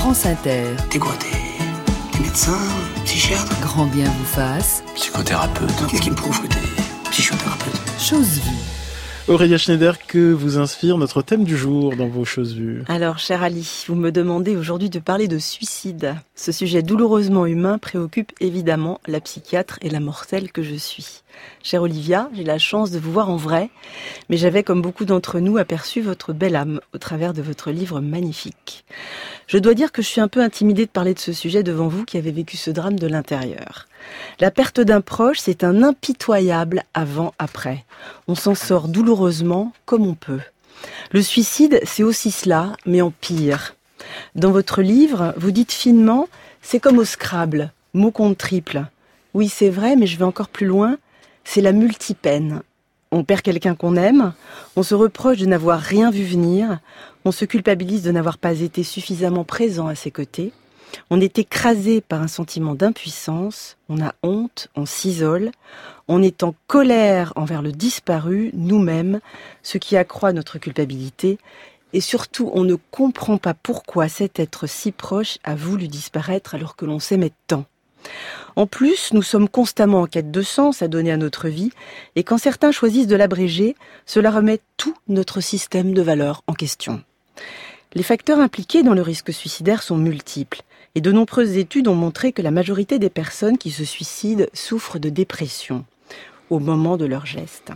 France Inter. T'es quoi T'es médecin Psychiatre? Grand bien vous fasse. Psychothérapeute. Qu'est-ce qui me prouve que t'es psychothérapeute Chose vue. Aurélia Schneider, que vous inspire notre thème du jour dans vos choses vues Alors, cher Ali, vous me demandez aujourd'hui de parler de suicide. Ce sujet douloureusement humain préoccupe évidemment la psychiatre et la mortelle que je suis. Chère Olivia, j'ai la chance de vous voir en vrai, mais j'avais, comme beaucoup d'entre nous, aperçu votre belle âme au travers de votre livre magnifique. Je dois dire que je suis un peu intimidée de parler de ce sujet devant vous qui avez vécu ce drame de l'intérieur. La perte d'un proche, c'est un impitoyable avant-après. On s'en sort douloureusement comme on peut. Le suicide, c'est aussi cela, mais en pire. Dans votre livre, vous dites finement, c'est comme au Scrabble, mot compte triple. Oui, c'est vrai, mais je vais encore plus loin. C'est la multipeine. On perd quelqu'un qu'on aime, on se reproche de n'avoir rien vu venir, on se culpabilise de n'avoir pas été suffisamment présent à ses côtés, on est écrasé par un sentiment d'impuissance, on a honte, on s'isole, on est en colère envers le disparu, nous-mêmes, ce qui accroît notre culpabilité, et surtout on ne comprend pas pourquoi cet être si proche a voulu disparaître alors que l'on s'aimait tant. En plus, nous sommes constamment en quête de sens à donner à notre vie, et quand certains choisissent de l'abréger, cela remet tout notre système de valeurs en question. Les facteurs impliqués dans le risque suicidaire sont multiples, et de nombreuses études ont montré que la majorité des personnes qui se suicident souffrent de dépression au moment de leur geste.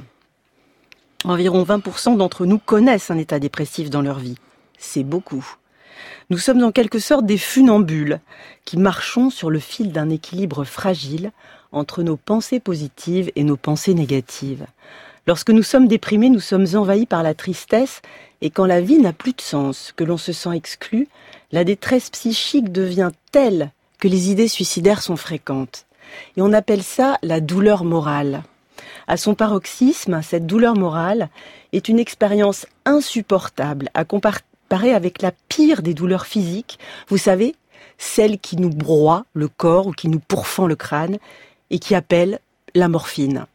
Environ 20% d'entre nous connaissent un état dépressif dans leur vie. C'est beaucoup. Nous sommes en quelque sorte des funambules qui marchons sur le fil d'un équilibre fragile entre nos pensées positives et nos pensées négatives. Lorsque nous sommes déprimés, nous sommes envahis par la tristesse et quand la vie n'a plus de sens, que l'on se sent exclu, la détresse psychique devient telle que les idées suicidaires sont fréquentes. Et on appelle ça la douleur morale. À son paroxysme, cette douleur morale est une expérience insupportable à, comparer avec la pire des douleurs physiques, vous savez, celle qui nous broie le corps ou qui nous pourfend le crâne et qui appelle la morphine.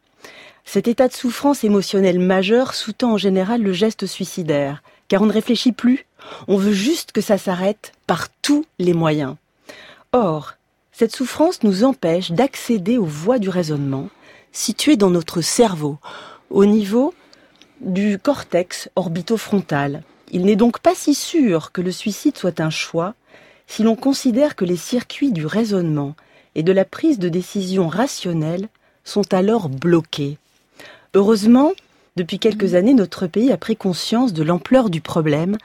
Cet état de souffrance émotionnelle majeure sous-tend en général le geste suicidaire, car on ne réfléchit plus, on veut juste que ça s'arrête par tous les moyens. Or, cette souffrance nous empêche d'accéder aux voies du raisonnement situées dans notre cerveau, au niveau du cortex orbitofrontal, il n'est donc pas si sûr que le suicide soit un choix si l'on considère que les circuits du raisonnement et de la prise de décision rationnelle sont alors bloqués. Heureusement, depuis quelques années, notre pays a pris conscience de l'ampleur du problème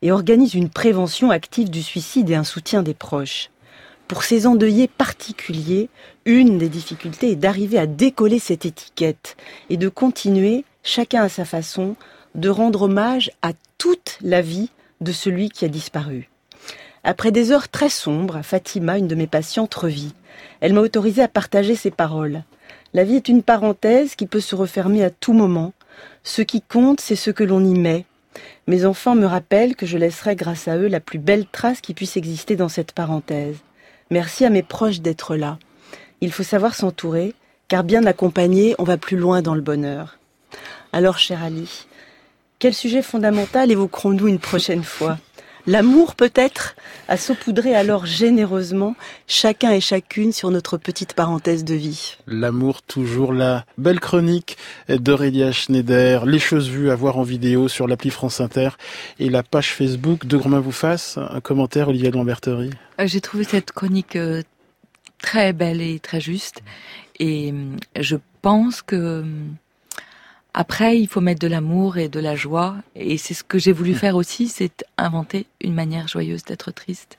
et organise une prévention active du suicide et un soutien des proches. Pour ces endeuillés particuliers, une des difficultés est d'arriver à décoller cette étiquette et de continuer, chacun à sa façon, de rendre hommage à toute la vie de celui qui a disparu. Après des heures très sombres, Fatima, une de mes patientes, revit. Elle m'a autorisé à partager ses paroles. La vie est une parenthèse qui peut se refermer à tout moment. Ce qui compte, c'est ce que l'on y met. Mes enfants me rappellent que je laisserai grâce à eux la plus belle trace qui puisse exister dans cette parenthèse. Merci à mes proches d'être là. Il faut savoir s'entourer, car bien accompagné, on va plus loin dans le bonheur. Alors, cher Ali, quel sujet fondamental évoquerons-nous une prochaine fois? L'amour peut-être à saupoudrer alors généreusement chacun et chacune sur notre petite parenthèse de vie. L'amour toujours la belle chronique d'Aurélia Schneider, les choses vues à voir en vidéo sur l'appli France Inter et la page Facebook de Grand vous fasse. Un commentaire Olivier de Lamberterie. Euh, j'ai trouvé cette chronique euh, très belle et très juste et euh, je pense que après, il faut mettre de l'amour et de la joie. Et c'est ce que j'ai voulu hmm. faire aussi, c'est inventer une manière joyeuse d'être triste.